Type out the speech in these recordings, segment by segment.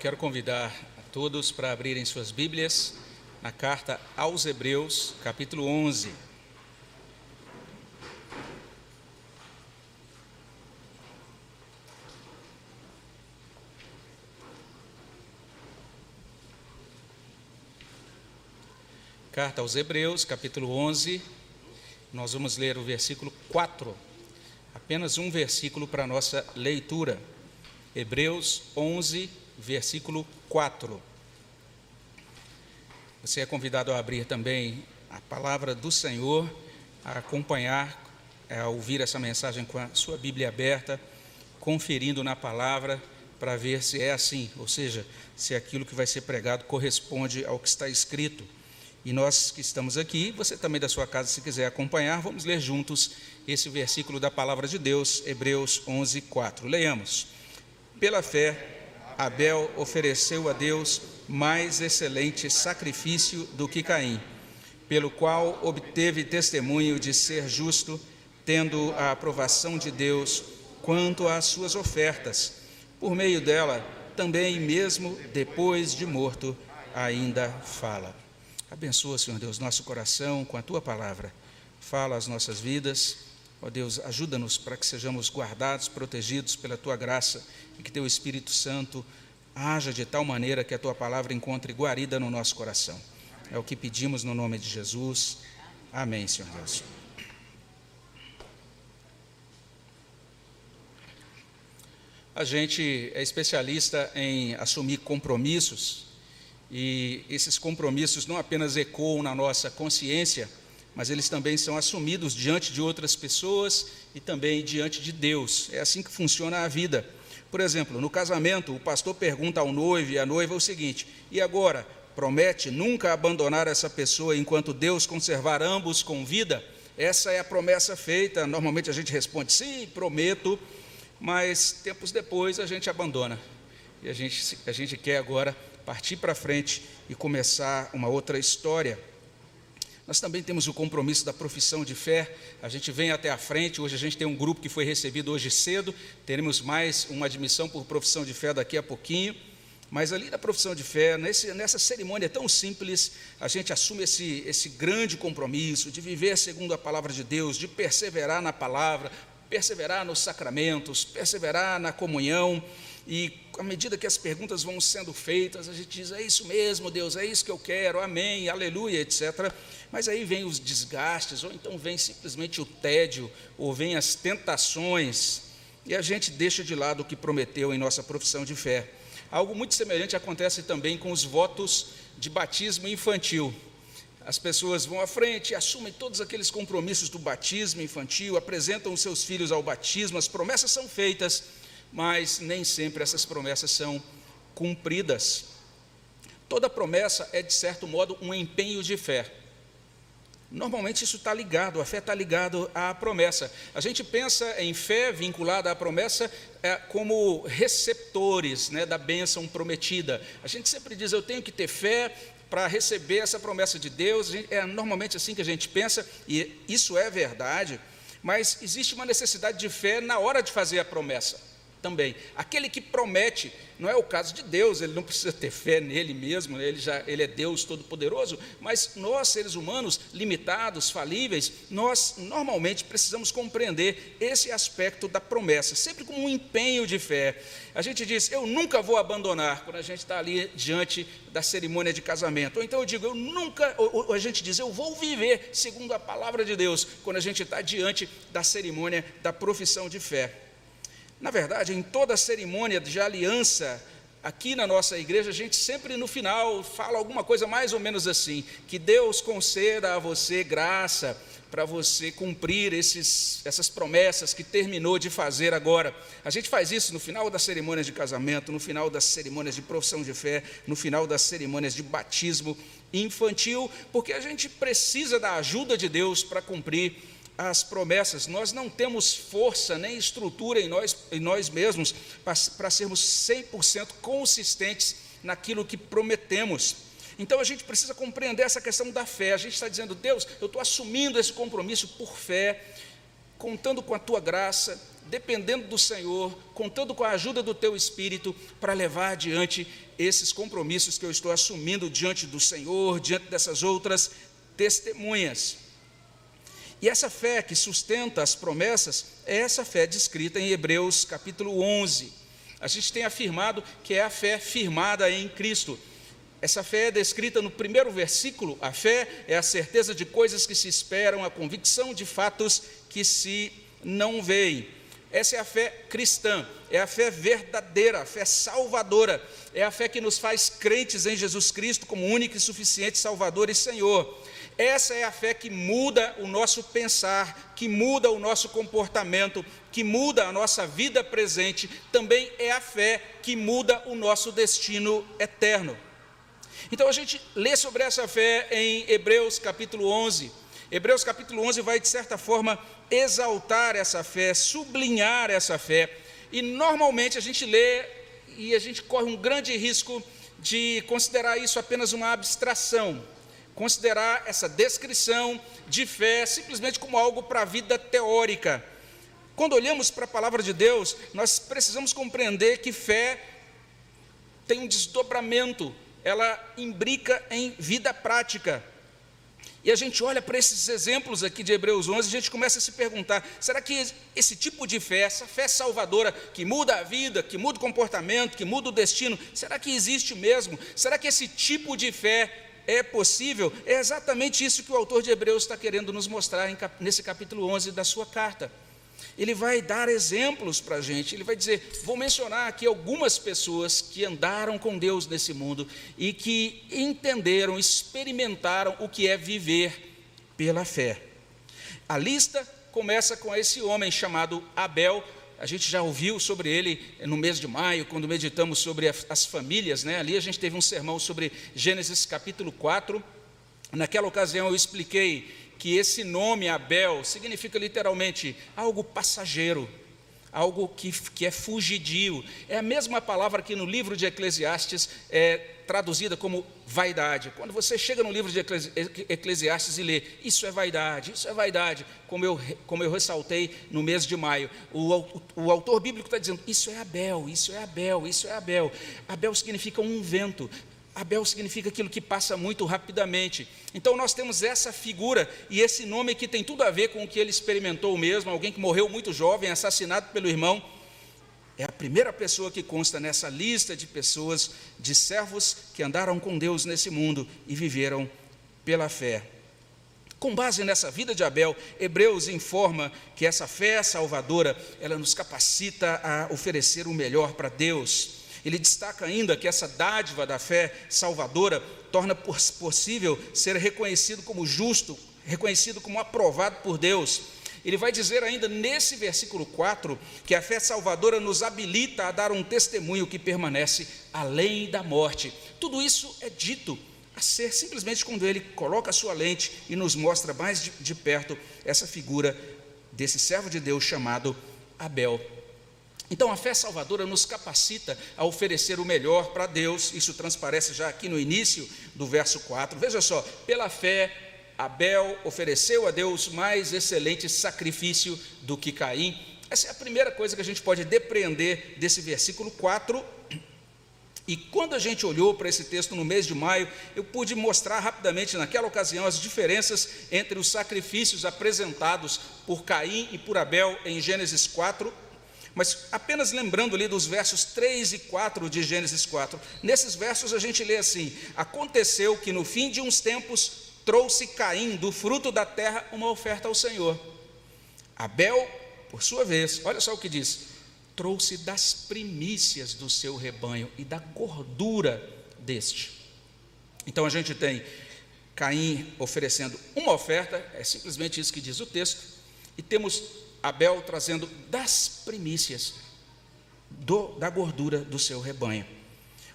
Quero convidar a todos para abrirem suas Bíblias na carta aos Hebreus, capítulo 11. Carta aos Hebreus, capítulo 11. Nós vamos ler o versículo 4. Apenas um versículo para a nossa leitura. Hebreus 11, versículo 4. Você é convidado a abrir também a palavra do Senhor, a acompanhar, a ouvir essa mensagem com a sua Bíblia aberta, conferindo na palavra para ver se é assim, ou seja, se aquilo que vai ser pregado corresponde ao que está escrito. E nós que estamos aqui, você também da sua casa, se quiser acompanhar, vamos ler juntos esse versículo da palavra de Deus, Hebreus 11, 4. Leiamos. Pela fé, Abel ofereceu a Deus mais excelente sacrifício do que Caim, pelo qual obteve testemunho de ser justo, tendo a aprovação de Deus quanto às suas ofertas. Por meio dela, também mesmo depois de morto, ainda fala. Abençoa, Senhor Deus, nosso coração com a tua palavra. Fala as nossas vidas. Ó Deus, ajuda-nos para que sejamos guardados, protegidos pela tua graça e que teu Espírito Santo haja de tal maneira que a tua palavra encontre guarida no nosso coração. É o que pedimos no nome de Jesus. Amém, Senhor Deus. A gente é especialista em assumir compromissos e esses compromissos não apenas ecoam na nossa consciência, mas eles também são assumidos diante de outras pessoas e também diante de Deus. É assim que funciona a vida. Por exemplo, no casamento, o pastor pergunta ao noivo e à noiva o seguinte: e agora? Promete nunca abandonar essa pessoa enquanto Deus conservar ambos com vida? Essa é a promessa feita. Normalmente a gente responde sim, prometo, mas tempos depois a gente abandona. E a gente, a gente quer agora partir para frente e começar uma outra história. Nós também temos o compromisso da profissão de fé. A gente vem até a frente. Hoje a gente tem um grupo que foi recebido hoje cedo. Teremos mais uma admissão por profissão de fé daqui a pouquinho. Mas ali na profissão de fé, nesse, nessa cerimônia tão simples, a gente assume esse, esse grande compromisso de viver segundo a palavra de Deus, de perseverar na palavra, perseverar nos sacramentos, perseverar na comunhão. E à medida que as perguntas vão sendo feitas, a gente diz: é isso mesmo, Deus, é isso que eu quero, amém, aleluia, etc. Mas aí vem os desgastes, ou então vem simplesmente o tédio, ou vem as tentações, e a gente deixa de lado o que prometeu em nossa profissão de fé. Algo muito semelhante acontece também com os votos de batismo infantil. As pessoas vão à frente, assumem todos aqueles compromissos do batismo infantil, apresentam os seus filhos ao batismo, as promessas são feitas, mas nem sempre essas promessas são cumpridas. Toda promessa é, de certo modo, um empenho de fé. Normalmente isso está ligado, a fé está ligado à promessa. A gente pensa em fé vinculada à promessa é, como receptores né, da bênção prometida. A gente sempre diz, eu tenho que ter fé para receber essa promessa de Deus. É normalmente assim que a gente pensa, e isso é verdade, mas existe uma necessidade de fé na hora de fazer a promessa também. Aquele que promete, não é o caso de Deus, ele não precisa ter fé nele mesmo, né? ele já ele é Deus todo-poderoso, mas nós seres humanos limitados, falíveis, nós normalmente precisamos compreender esse aspecto da promessa, sempre como um empenho de fé. A gente diz, eu nunca vou abandonar quando a gente está ali diante da cerimônia de casamento. Ou então eu digo, eu nunca, ou, ou a gente diz, eu vou viver segundo a palavra de Deus quando a gente está diante da cerimônia da profissão de fé. Na verdade, em toda cerimônia de aliança, aqui na nossa igreja, a gente sempre no final fala alguma coisa mais ou menos assim: que Deus conceda a você graça para você cumprir esses, essas promessas que terminou de fazer agora. A gente faz isso no final das cerimônias de casamento, no final das cerimônias de profissão de fé, no final das cerimônias de batismo infantil, porque a gente precisa da ajuda de Deus para cumprir as promessas. Nós não temos força nem estrutura em nós, em nós mesmos para sermos 100% consistentes naquilo que prometemos. Então a gente precisa compreender essa questão da fé. A gente está dizendo, Deus, eu estou assumindo esse compromisso por fé, contando com a tua graça, dependendo do Senhor, contando com a ajuda do teu espírito para levar adiante esses compromissos que eu estou assumindo diante do Senhor, diante dessas outras testemunhas. E essa fé que sustenta as promessas é essa fé descrita em Hebreus capítulo 11. A gente tem afirmado que é a fé firmada em Cristo. Essa fé é descrita no primeiro versículo. A fé é a certeza de coisas que se esperam, a convicção de fatos que se não veem. Essa é a fé cristã, é a fé verdadeira, a fé salvadora, é a fé que nos faz crentes em Jesus Cristo como único e suficiente Salvador e Senhor. Essa é a fé que muda o nosso pensar, que muda o nosso comportamento, que muda a nossa vida presente, também é a fé que muda o nosso destino eterno. Então a gente lê sobre essa fé em Hebreus capítulo 11. Hebreus capítulo 11 vai, de certa forma, exaltar essa fé, sublinhar essa fé. E normalmente a gente lê e a gente corre um grande risco de considerar isso apenas uma abstração, considerar essa descrição de fé simplesmente como algo para a vida teórica. Quando olhamos para a palavra de Deus, nós precisamos compreender que fé tem um desdobramento, ela imbrica em vida prática. E a gente olha para esses exemplos aqui de Hebreus 11, a gente começa a se perguntar: será que esse tipo de fé, essa fé salvadora, que muda a vida, que muda o comportamento, que muda o destino, será que existe mesmo? Será que esse tipo de fé é possível? É exatamente isso que o autor de Hebreus está querendo nos mostrar nesse capítulo 11 da sua carta. Ele vai dar exemplos para a gente, ele vai dizer: vou mencionar aqui algumas pessoas que andaram com Deus nesse mundo e que entenderam, experimentaram o que é viver pela fé. A lista começa com esse homem chamado Abel. A gente já ouviu sobre ele no mês de maio, quando meditamos sobre as famílias, né? Ali a gente teve um sermão sobre Gênesis capítulo 4. Naquela ocasião eu expliquei que esse nome Abel significa literalmente algo passageiro, algo que, que é fugidio. É a mesma palavra que no livro de Eclesiastes é traduzida como vaidade. Quando você chega no livro de Eclesiastes e lê, isso é vaidade, isso é vaidade, como eu, como eu ressaltei no mês de maio, o, o, o autor bíblico está dizendo, isso é Abel, isso é Abel, isso é Abel. Abel significa um vento, Abel significa aquilo que passa muito rapidamente. Então nós temos essa figura e esse nome que tem tudo a ver com o que ele experimentou mesmo, alguém que morreu muito jovem, assassinado pelo irmão. É a primeira pessoa que consta nessa lista de pessoas, de servos que andaram com Deus nesse mundo e viveram pela fé. Com base nessa vida de Abel, Hebreus informa que essa fé salvadora, ela nos capacita a oferecer o melhor para Deus ele destaca ainda que essa dádiva da fé salvadora torna possível ser reconhecido como justo, reconhecido como aprovado por Deus. Ele vai dizer ainda nesse versículo 4 que a fé salvadora nos habilita a dar um testemunho que permanece além da morte. Tudo isso é dito a ser simplesmente quando ele coloca a sua lente e nos mostra mais de, de perto essa figura desse servo de Deus chamado Abel. Então, a fé salvadora nos capacita a oferecer o melhor para Deus, isso transparece já aqui no início do verso 4. Veja só, pela fé, Abel ofereceu a Deus mais excelente sacrifício do que Caim. Essa é a primeira coisa que a gente pode depreender desse versículo 4. E quando a gente olhou para esse texto no mês de maio, eu pude mostrar rapidamente naquela ocasião as diferenças entre os sacrifícios apresentados por Caim e por Abel em Gênesis 4 mas apenas lembrando ali dos versos 3 e 4 de Gênesis 4, nesses versos a gente lê assim: Aconteceu que no fim de uns tempos trouxe Caim do fruto da terra uma oferta ao Senhor. Abel, por sua vez, olha só o que diz: trouxe das primícias do seu rebanho e da gordura deste. Então a gente tem Caim oferecendo uma oferta, é simplesmente isso que diz o texto, e temos Abel trazendo das primícias do, da gordura do seu rebanho.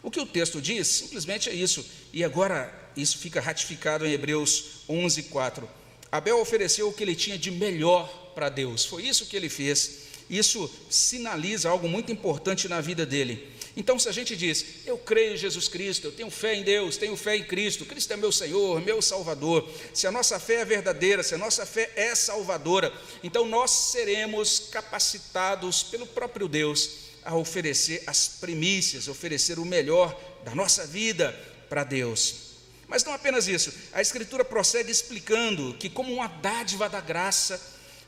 O que o texto diz simplesmente é isso, e agora isso fica ratificado em Hebreus 11, 4. Abel ofereceu o que ele tinha de melhor para Deus, foi isso que ele fez. Isso sinaliza algo muito importante na vida dele. Então, se a gente diz, eu creio em Jesus Cristo, eu tenho fé em Deus, tenho fé em Cristo, Cristo é meu Senhor, meu Salvador, se a nossa fé é verdadeira, se a nossa fé é salvadora, então nós seremos capacitados pelo próprio Deus a oferecer as primícias, oferecer o melhor da nossa vida para Deus. Mas não apenas isso, a Escritura prossegue explicando que, como uma dádiva da graça,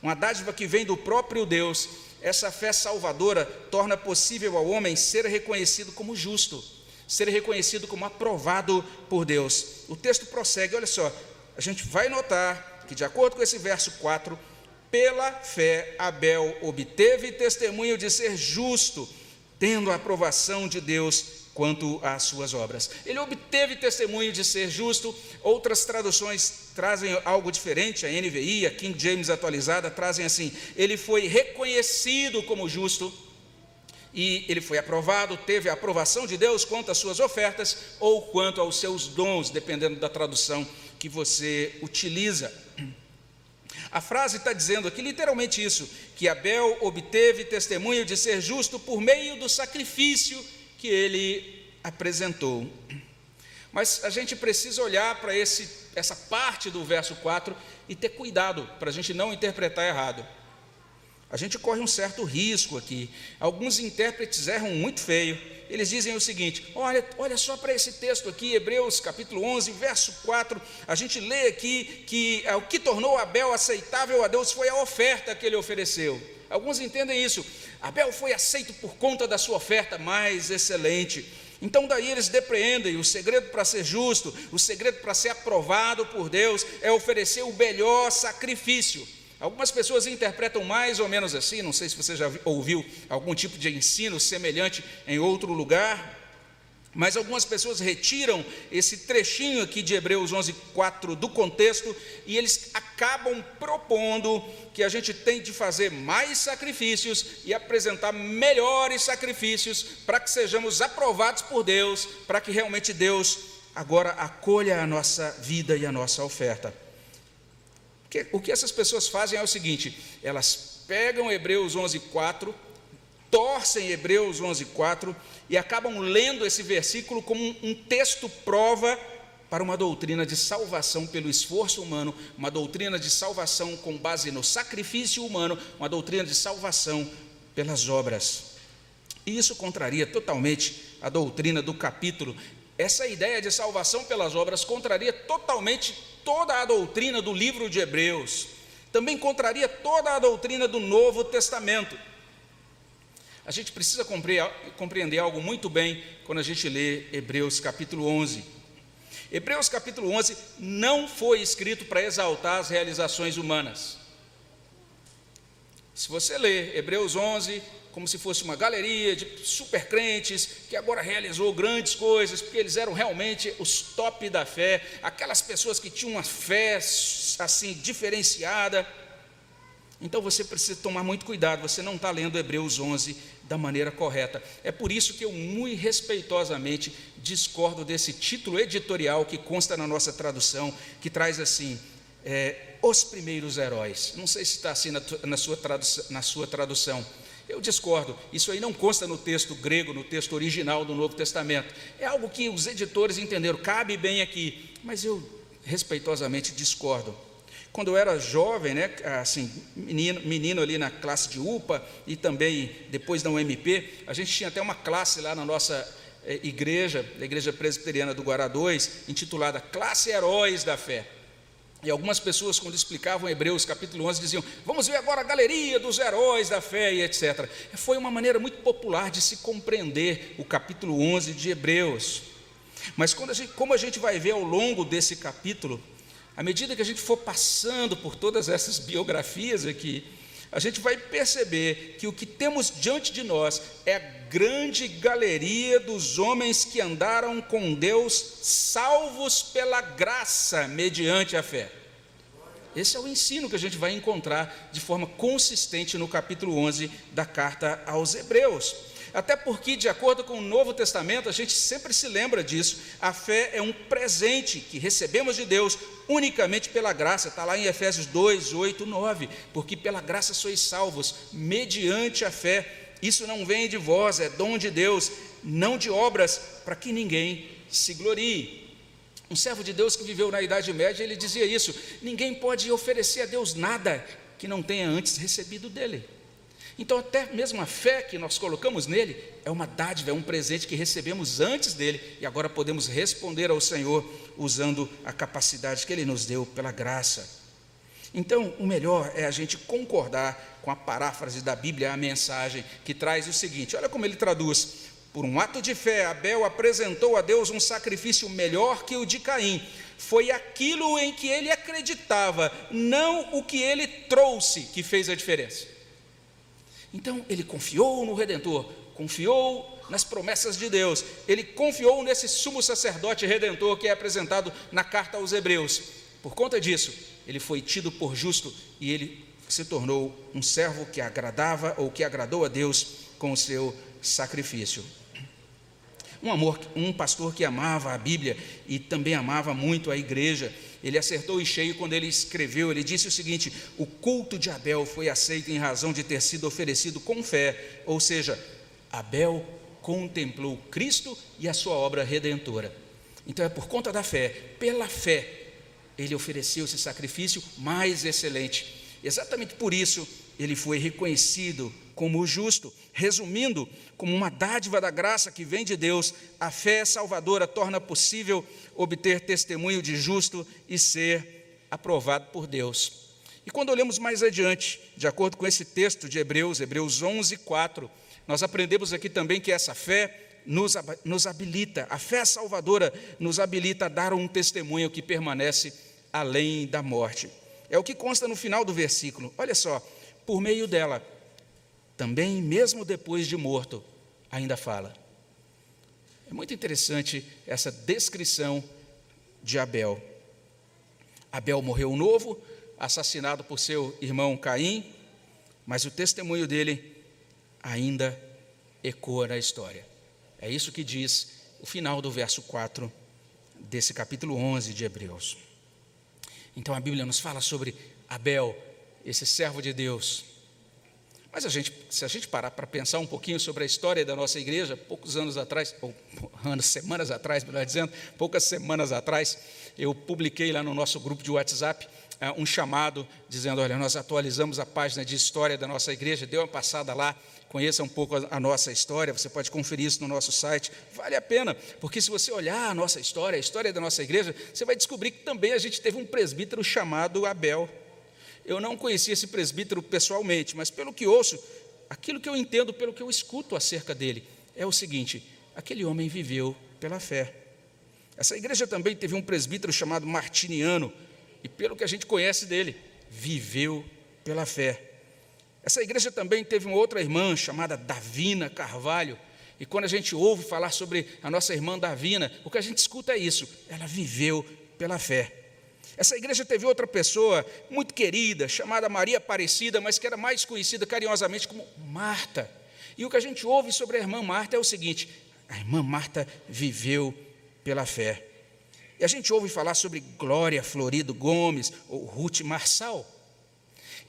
uma dádiva que vem do próprio Deus, essa fé salvadora torna possível ao homem ser reconhecido como justo, ser reconhecido como aprovado por Deus. O texto prossegue, olha só, a gente vai notar que, de acordo com esse verso 4, pela fé Abel obteve testemunho de ser justo, tendo a aprovação de Deus quanto às suas obras. Ele obteve testemunho de ser justo, outras traduções trazem algo diferente, a NVI, a King James atualizada, trazem assim: ele foi reconhecido como justo e ele foi aprovado, teve a aprovação de Deus quanto às suas ofertas ou quanto aos seus dons, dependendo da tradução que você utiliza. A frase está dizendo aqui literalmente isso: que Abel obteve testemunho de ser justo por meio do sacrifício que ele apresentou. Mas a gente precisa olhar para essa parte do verso 4 e ter cuidado para a gente não interpretar errado. A gente corre um certo risco aqui. Alguns intérpretes erram muito feio. Eles dizem o seguinte: olha, olha só para esse texto aqui, Hebreus capítulo 11, verso 4. A gente lê aqui que é, o que tornou Abel aceitável a Deus foi a oferta que ele ofereceu. Alguns entendem isso. Abel foi aceito por conta da sua oferta mais excelente. Então, daí eles depreendem: o segredo para ser justo, o segredo para ser aprovado por Deus é oferecer o melhor sacrifício. Algumas pessoas interpretam mais ou menos assim, não sei se você já ouviu algum tipo de ensino semelhante em outro lugar, mas algumas pessoas retiram esse trechinho aqui de Hebreus 11, 4 do contexto e eles acabam propondo que a gente tem de fazer mais sacrifícios e apresentar melhores sacrifícios para que sejamos aprovados por Deus, para que realmente Deus agora acolha a nossa vida e a nossa oferta. O que essas pessoas fazem é o seguinte: elas pegam Hebreus 11, 4 torcem Hebreus 11:4 e acabam lendo esse versículo como um texto prova para uma doutrina de salvação pelo esforço humano, uma doutrina de salvação com base no sacrifício humano, uma doutrina de salvação pelas obras. E isso contraria totalmente a doutrina do capítulo. Essa ideia de salvação pelas obras contraria totalmente toda a doutrina do livro de Hebreus. Também contraria toda a doutrina do Novo Testamento a gente precisa compreender algo muito bem quando a gente lê Hebreus capítulo 11. Hebreus capítulo 11 não foi escrito para exaltar as realizações humanas. Se você lê Hebreus 11 como se fosse uma galeria de super crentes que agora realizou grandes coisas, porque eles eram realmente os top da fé, aquelas pessoas que tinham uma fé assim diferenciada, então você precisa tomar muito cuidado, você não está lendo Hebreus 11 da maneira correta. É por isso que eu, muito respeitosamente, discordo desse título editorial que consta na nossa tradução, que traz assim: é, Os Primeiros Heróis. Não sei se está assim na, na, sua na sua tradução. Eu discordo, isso aí não consta no texto grego, no texto original do Novo Testamento. É algo que os editores entenderam, cabe bem aqui, mas eu respeitosamente discordo. Quando eu era jovem, né, assim, menino, menino ali na classe de UPA e também depois da UMP, a gente tinha até uma classe lá na nossa eh, igreja, a Igreja Presbiteriana do Guará 2, intitulada Classe Heróis da Fé. E algumas pessoas, quando explicavam Hebreus capítulo 11, diziam: Vamos ver agora a galeria dos heróis da fé e etc. Foi uma maneira muito popular de se compreender o capítulo 11 de Hebreus. Mas a gente, como a gente vai ver ao longo desse capítulo, à medida que a gente for passando por todas essas biografias aqui, a gente vai perceber que o que temos diante de nós é a grande galeria dos homens que andaram com Deus, salvos pela graça, mediante a fé. Esse é o ensino que a gente vai encontrar de forma consistente no capítulo 11 da carta aos Hebreus. Até porque, de acordo com o Novo Testamento, a gente sempre se lembra disso. A fé é um presente que recebemos de Deus unicamente pela graça. Está lá em Efésios 2, 8, 9. Porque pela graça sois salvos, mediante a fé. Isso não vem de vós, é dom de Deus, não de obras, para que ninguém se glorie. Um servo de Deus que viveu na Idade Média, ele dizia isso: ninguém pode oferecer a Deus nada que não tenha antes recebido dele. Então, até mesmo a fé que nós colocamos nele é uma dádiva, é um presente que recebemos antes dele e agora podemos responder ao Senhor usando a capacidade que ele nos deu pela graça. Então, o melhor é a gente concordar com a paráfrase da Bíblia, a mensagem que traz o seguinte: olha como ele traduz. Por um ato de fé, Abel apresentou a Deus um sacrifício melhor que o de Caim. Foi aquilo em que ele acreditava, não o que ele trouxe, que fez a diferença. Então, ele confiou no Redentor, confiou nas promessas de Deus, ele confiou nesse sumo sacerdote redentor que é apresentado na carta aos Hebreus. Por conta disso, ele foi tido por justo e ele se tornou um servo que agradava ou que agradou a Deus com o seu sacrifício. Um amor, um pastor que amava a Bíblia e também amava muito a igreja. Ele acertou em cheio quando ele escreveu, ele disse o seguinte: "O culto de Abel foi aceito em razão de ter sido oferecido com fé", ou seja, Abel contemplou Cristo e a sua obra redentora. Então é por conta da fé, pela fé, ele ofereceu esse sacrifício mais excelente. Exatamente por isso ele foi reconhecido como o justo. Resumindo, como uma dádiva da graça que vem de Deus, a fé salvadora torna possível obter testemunho de justo e ser aprovado por Deus. E quando olhamos mais adiante, de acordo com esse texto de Hebreus, Hebreus 11, 4, nós aprendemos aqui também que essa fé nos, nos habilita, a fé salvadora nos habilita a dar um testemunho que permanece além da morte. É o que consta no final do versículo. Olha só, por meio dela, também, mesmo depois de morto, ainda fala. É muito interessante essa descrição de Abel. Abel morreu novo, assassinado por seu irmão Caim, mas o testemunho dele ainda ecoa na história. É isso que diz o final do verso 4 desse capítulo 11 de Hebreus. Então a Bíblia nos fala sobre Abel, esse servo de Deus, mas a gente, se a gente parar para pensar um pouquinho sobre a história da nossa igreja, poucos anos atrás, ou anos, semanas atrás, melhor dizendo, poucas semanas atrás, eu publiquei lá no nosso grupo de WhatsApp uh, um chamado dizendo: olha, nós atualizamos a página de história da nossa igreja, dê uma passada lá, conheça um pouco a nossa história, você pode conferir isso no nosso site, vale a pena, porque se você olhar a nossa história, a história da nossa igreja, você vai descobrir que também a gente teve um presbítero chamado Abel. Eu não conhecia esse presbítero pessoalmente, mas pelo que ouço, aquilo que eu entendo, pelo que eu escuto acerca dele, é o seguinte: aquele homem viveu pela fé. Essa igreja também teve um presbítero chamado Martiniano, e pelo que a gente conhece dele, viveu pela fé. Essa igreja também teve uma outra irmã chamada Davina Carvalho, e quando a gente ouve falar sobre a nossa irmã Davina, o que a gente escuta é isso: ela viveu pela fé. Essa igreja teve outra pessoa muito querida, chamada Maria Aparecida, mas que era mais conhecida carinhosamente como Marta. E o que a gente ouve sobre a irmã Marta é o seguinte: a irmã Marta viveu pela fé. E a gente ouve falar sobre Glória Florido Gomes ou Ruth Marçal.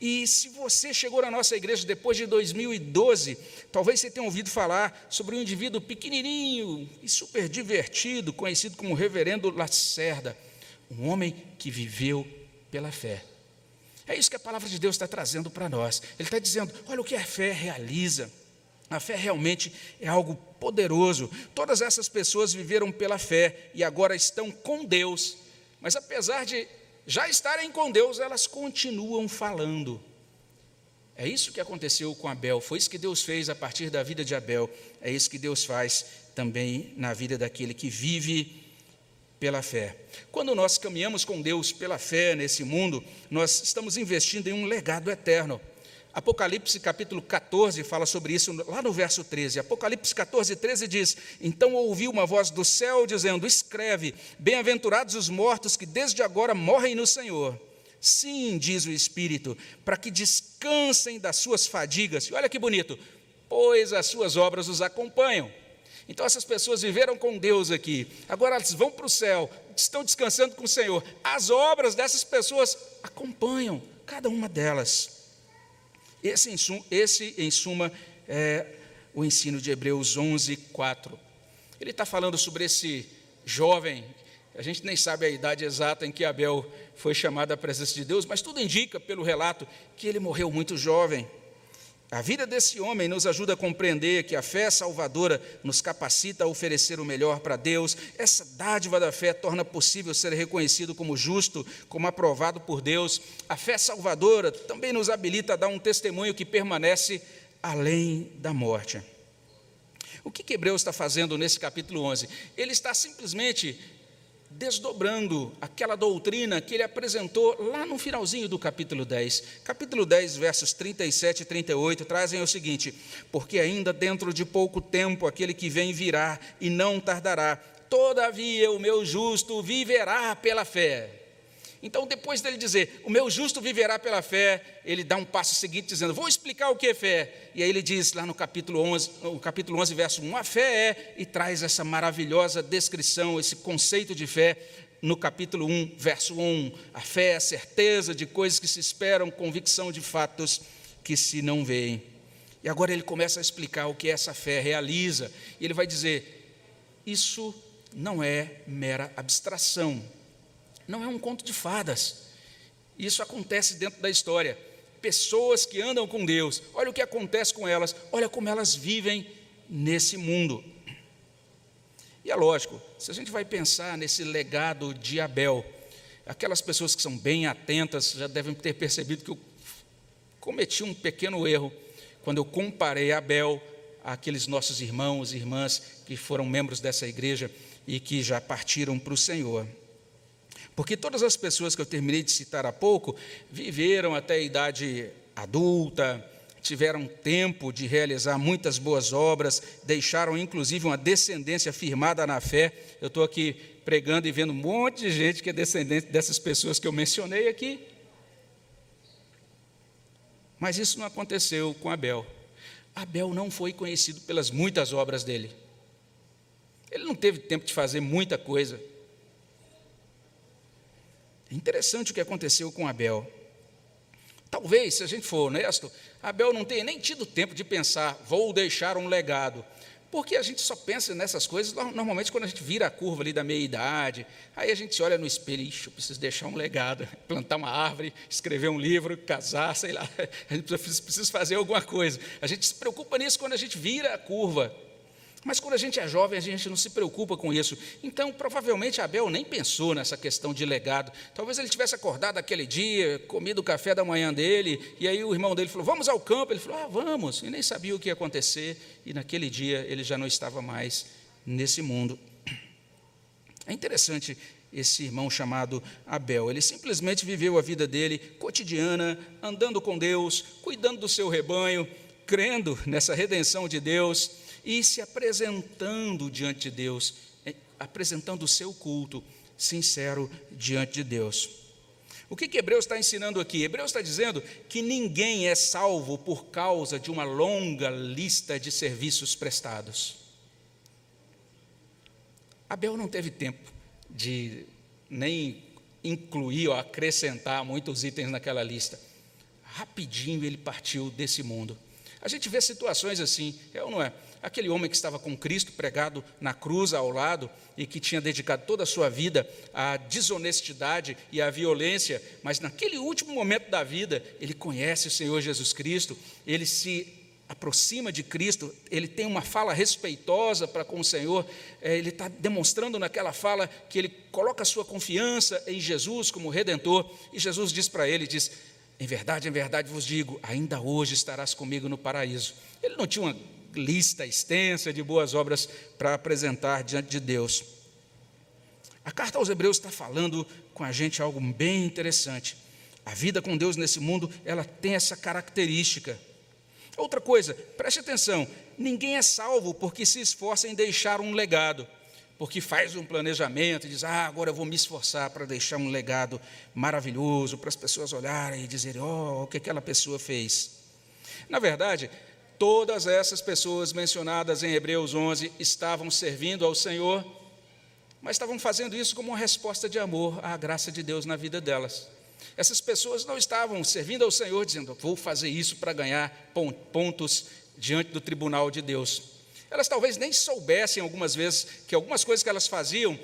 E se você chegou na nossa igreja depois de 2012, talvez você tenha ouvido falar sobre um indivíduo pequenininho e super divertido, conhecido como Reverendo Lacerda um homem que viveu pela fé. É isso que a palavra de Deus está trazendo para nós. Ele está dizendo: olha o que a fé realiza. A fé realmente é algo poderoso. Todas essas pessoas viveram pela fé e agora estão com Deus, mas apesar de já estarem com Deus, elas continuam falando. É isso que aconteceu com Abel, foi isso que Deus fez a partir da vida de Abel, é isso que Deus faz também na vida daquele que vive pela fé. Quando nós caminhamos com Deus pela fé nesse mundo, nós estamos investindo em um legado eterno. Apocalipse capítulo 14 fala sobre isso lá no verso 13. Apocalipse 14, 13 diz: Então ouvi uma voz do céu dizendo: Escreve, bem-aventurados os mortos que desde agora morrem no Senhor. Sim, diz o Espírito, para que descansem das suas fadigas. E olha que bonito, pois as suas obras os acompanham. Então essas pessoas viveram com Deus aqui, agora elas vão para o céu, estão descansando com o Senhor. As obras dessas pessoas acompanham cada uma delas. Esse, em suma, esse, em suma é o ensino de Hebreus 11, 4. Ele está falando sobre esse jovem, a gente nem sabe a idade exata em que Abel foi chamado à presença de Deus, mas tudo indica, pelo relato, que ele morreu muito jovem. A vida desse homem nos ajuda a compreender que a fé salvadora nos capacita a oferecer o melhor para Deus. Essa dádiva da fé torna possível ser reconhecido como justo, como aprovado por Deus. A fé salvadora também nos habilita a dar um testemunho que permanece além da morte. O que, que Hebreus está fazendo nesse capítulo 11? Ele está simplesmente desdobrando aquela doutrina que ele apresentou lá no finalzinho do capítulo 10. Capítulo 10, versos 37 e 38 trazem o seguinte: Porque ainda dentro de pouco tempo aquele que vem virá e não tardará, todavia o meu justo viverá pela fé. Então, depois dele dizer, o meu justo viverá pela fé, ele dá um passo seguinte dizendo, vou explicar o que é fé. E aí ele diz lá no capítulo 11, no capítulo 11 verso 1, a fé é, e traz essa maravilhosa descrição, esse conceito de fé, no capítulo 1, verso 1. A fé é a certeza de coisas que se esperam, convicção de fatos que se não veem. E agora ele começa a explicar o que essa fé realiza. E ele vai dizer, isso não é mera abstração não é um conto de fadas. Isso acontece dentro da história. Pessoas que andam com Deus, olha o que acontece com elas, olha como elas vivem nesse mundo. E é lógico, se a gente vai pensar nesse legado de Abel, aquelas pessoas que são bem atentas já devem ter percebido que eu cometi um pequeno erro quando eu comparei Abel àqueles nossos irmãos e irmãs que foram membros dessa igreja e que já partiram para o Senhor. Porque todas as pessoas que eu terminei de citar há pouco viveram até a idade adulta, tiveram tempo de realizar muitas boas obras, deixaram inclusive uma descendência firmada na fé. Eu estou aqui pregando e vendo um monte de gente que é descendente dessas pessoas que eu mencionei aqui. Mas isso não aconteceu com Abel. Abel não foi conhecido pelas muitas obras dele. Ele não teve tempo de fazer muita coisa. É interessante o que aconteceu com Abel. Talvez, se a gente for honesto, Abel não tenha nem tido tempo de pensar, vou deixar um legado. Porque a gente só pensa nessas coisas normalmente quando a gente vira a curva ali da meia-idade, aí a gente se olha no espelho, ixi, eu preciso deixar um legado, plantar uma árvore, escrever um livro, casar, sei lá, a gente precisa fazer alguma coisa. A gente se preocupa nisso quando a gente vira a curva. Mas quando a gente é jovem, a gente não se preocupa com isso. Então, provavelmente Abel nem pensou nessa questão de legado. Talvez ele tivesse acordado aquele dia, comido o café da manhã dele, e aí o irmão dele falou: Vamos ao campo. Ele falou: Ah, vamos. E nem sabia o que ia acontecer. E naquele dia ele já não estava mais nesse mundo. É interessante esse irmão chamado Abel. Ele simplesmente viveu a vida dele cotidiana, andando com Deus, cuidando do seu rebanho, crendo nessa redenção de Deus e se apresentando diante de Deus, é, apresentando o seu culto sincero diante de Deus. O que, que Hebreus está ensinando aqui? Hebreus está dizendo que ninguém é salvo por causa de uma longa lista de serviços prestados. Abel não teve tempo de nem incluir ou acrescentar muitos itens naquela lista. Rapidinho ele partiu desse mundo. A gente vê situações assim, é ou não é? Aquele homem que estava com Cristo pregado na cruz ao lado e que tinha dedicado toda a sua vida à desonestidade e à violência, mas naquele último momento da vida, ele conhece o Senhor Jesus Cristo, ele se aproxima de Cristo, ele tem uma fala respeitosa para com o Senhor, é, ele está demonstrando naquela fala que ele coloca sua confiança em Jesus como Redentor, e Jesus diz para ele: diz, Em verdade, em verdade vos digo, ainda hoje estarás comigo no paraíso. Ele não tinha uma lista extensa de boas obras para apresentar diante de Deus. A carta aos Hebreus está falando com a gente algo bem interessante. A vida com Deus nesse mundo, ela tem essa característica. Outra coisa, preste atenção: ninguém é salvo porque se esforça em deixar um legado, porque faz um planejamento e diz, ah, agora eu vou me esforçar para deixar um legado maravilhoso, para as pessoas olharem e dizerem, oh, o que aquela pessoa fez. Na verdade, Todas essas pessoas mencionadas em Hebreus 11 estavam servindo ao Senhor, mas estavam fazendo isso como uma resposta de amor à graça de Deus na vida delas. Essas pessoas não estavam servindo ao Senhor dizendo, vou fazer isso para ganhar pontos diante do tribunal de Deus. Elas talvez nem soubessem algumas vezes que algumas coisas que elas faziam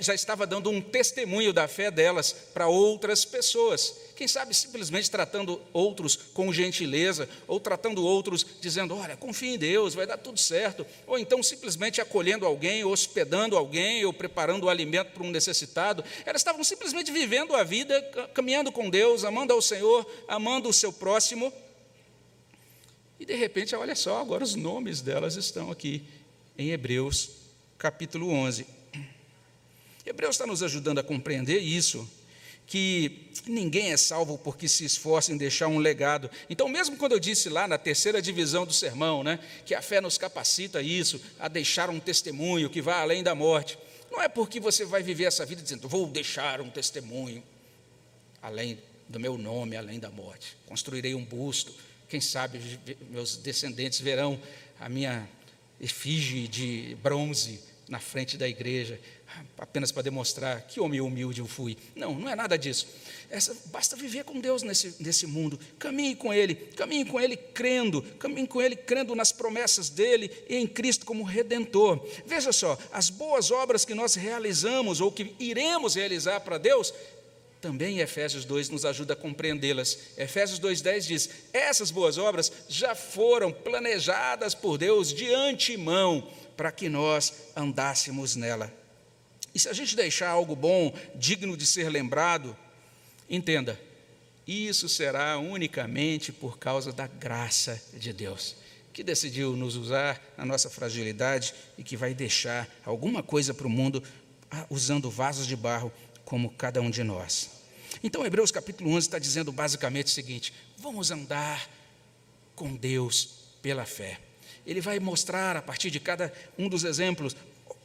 já estava dando um testemunho da fé delas para outras pessoas. Quem sabe simplesmente tratando outros com gentileza, ou tratando outros dizendo: Olha, confie em Deus, vai dar tudo certo. Ou então simplesmente acolhendo alguém, hospedando alguém, ou preparando o alimento para um necessitado. Elas estavam simplesmente vivendo a vida, caminhando com Deus, amando ao Senhor, amando o seu próximo e de repente, olha só, agora os nomes delas estão aqui em Hebreus capítulo 11. Hebreus está nos ajudando a compreender isso, que ninguém é salvo porque se esforça em deixar um legado. Então, mesmo quando eu disse lá na terceira divisão do sermão, né, que a fé nos capacita isso, a deixar um testemunho que vai além da morte, não é porque você vai viver essa vida dizendo, vou deixar um testemunho além do meu nome, além da morte, construirei um busto, quem sabe meus descendentes verão a minha efígie de bronze na frente da igreja, apenas para demonstrar que homem humilde eu fui. Não, não é nada disso. Essa, basta viver com Deus nesse, nesse mundo. Caminhe com Ele, caminhe com Ele crendo, caminhe com Ele crendo nas promessas dEle e em Cristo como Redentor. Veja só, as boas obras que nós realizamos ou que iremos realizar para Deus também Efésios 2 nos ajuda a compreendê-las. Efésios 2,10 diz: Essas boas obras já foram planejadas por Deus de antemão para que nós andássemos nela. E se a gente deixar algo bom, digno de ser lembrado, entenda, isso será unicamente por causa da graça de Deus, que decidiu nos usar na nossa fragilidade e que vai deixar alguma coisa para o mundo ah, usando vasos de barro como cada um de nós. Então, Hebreus capítulo 11 está dizendo basicamente o seguinte: vamos andar com Deus pela fé. Ele vai mostrar a partir de cada um dos exemplos,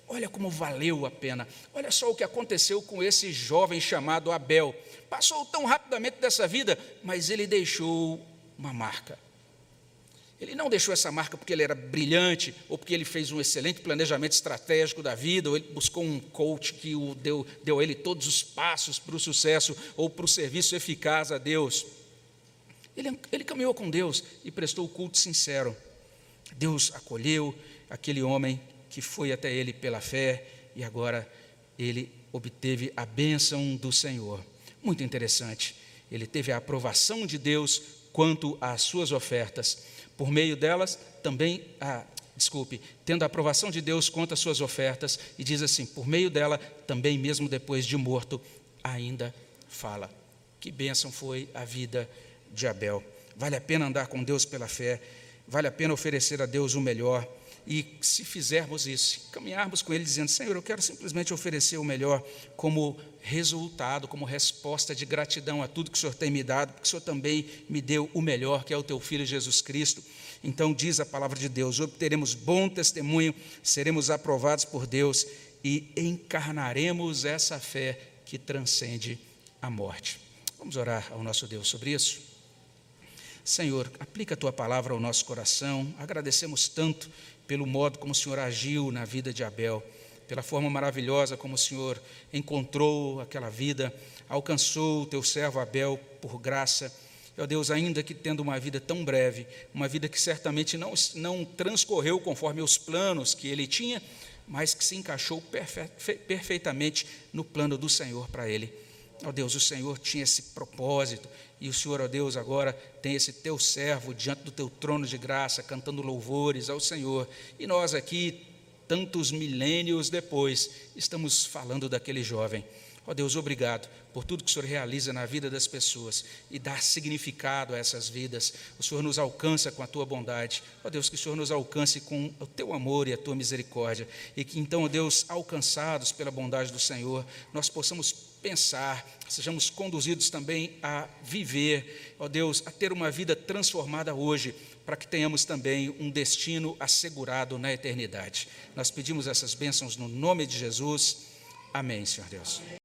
olha como valeu a pena. Olha só o que aconteceu com esse jovem chamado Abel. Passou tão rapidamente dessa vida, mas ele deixou uma marca. Ele não deixou essa marca porque ele era brilhante, ou porque ele fez um excelente planejamento estratégico da vida, ou ele buscou um coach que o deu, deu a ele todos os passos para o sucesso ou para o serviço eficaz a Deus. Ele, ele caminhou com Deus e prestou o culto sincero. Deus acolheu aquele homem que foi até ele pela fé e agora ele obteve a bênção do Senhor. Muito interessante. Ele teve a aprovação de Deus quanto às suas ofertas por meio delas, também, ah, desculpe, tendo a aprovação de Deus às suas ofertas, e diz assim: por meio dela, também mesmo depois de morto, ainda fala. Que bênção foi a vida de Abel. Vale a pena andar com Deus pela fé, vale a pena oferecer a Deus o melhor. E se fizermos isso, caminharmos com Ele dizendo: Senhor, eu quero simplesmente oferecer o melhor como resultado, como resposta de gratidão a tudo que o Senhor tem me dado, porque o Senhor também me deu o melhor, que é o Teu Filho Jesus Cristo. Então, diz a palavra de Deus: obteremos bom testemunho, seremos aprovados por Deus e encarnaremos essa fé que transcende a morte. Vamos orar ao nosso Deus sobre isso? Senhor, aplica a tua palavra ao nosso coração. Agradecemos tanto pelo modo como o Senhor agiu na vida de Abel, pela forma maravilhosa como o Senhor encontrou aquela vida, alcançou o teu servo Abel por graça. Ó Deus, ainda que tendo uma vida tão breve, uma vida que certamente não, não transcorreu conforme os planos que ele tinha, mas que se encaixou perfe perfeitamente no plano do Senhor para ele. Ó Deus, o Senhor tinha esse propósito, e o Senhor, ó Deus, agora tem esse teu servo diante do teu trono de graça, cantando louvores ao Senhor. E nós aqui, tantos milênios depois, estamos falando daquele jovem. Ó Deus, obrigado por tudo que o Senhor realiza na vida das pessoas e dá significado a essas vidas. O Senhor nos alcança com a tua bondade. Ó Deus, que o Senhor nos alcance com o teu amor e a tua misericórdia. E que então, ó Deus, alcançados pela bondade do Senhor, nós possamos pensar, sejamos conduzidos também a viver, ó Deus, a ter uma vida transformada hoje, para que tenhamos também um destino assegurado na eternidade. Nós pedimos essas bênçãos no nome de Jesus. Amém, Senhor Deus.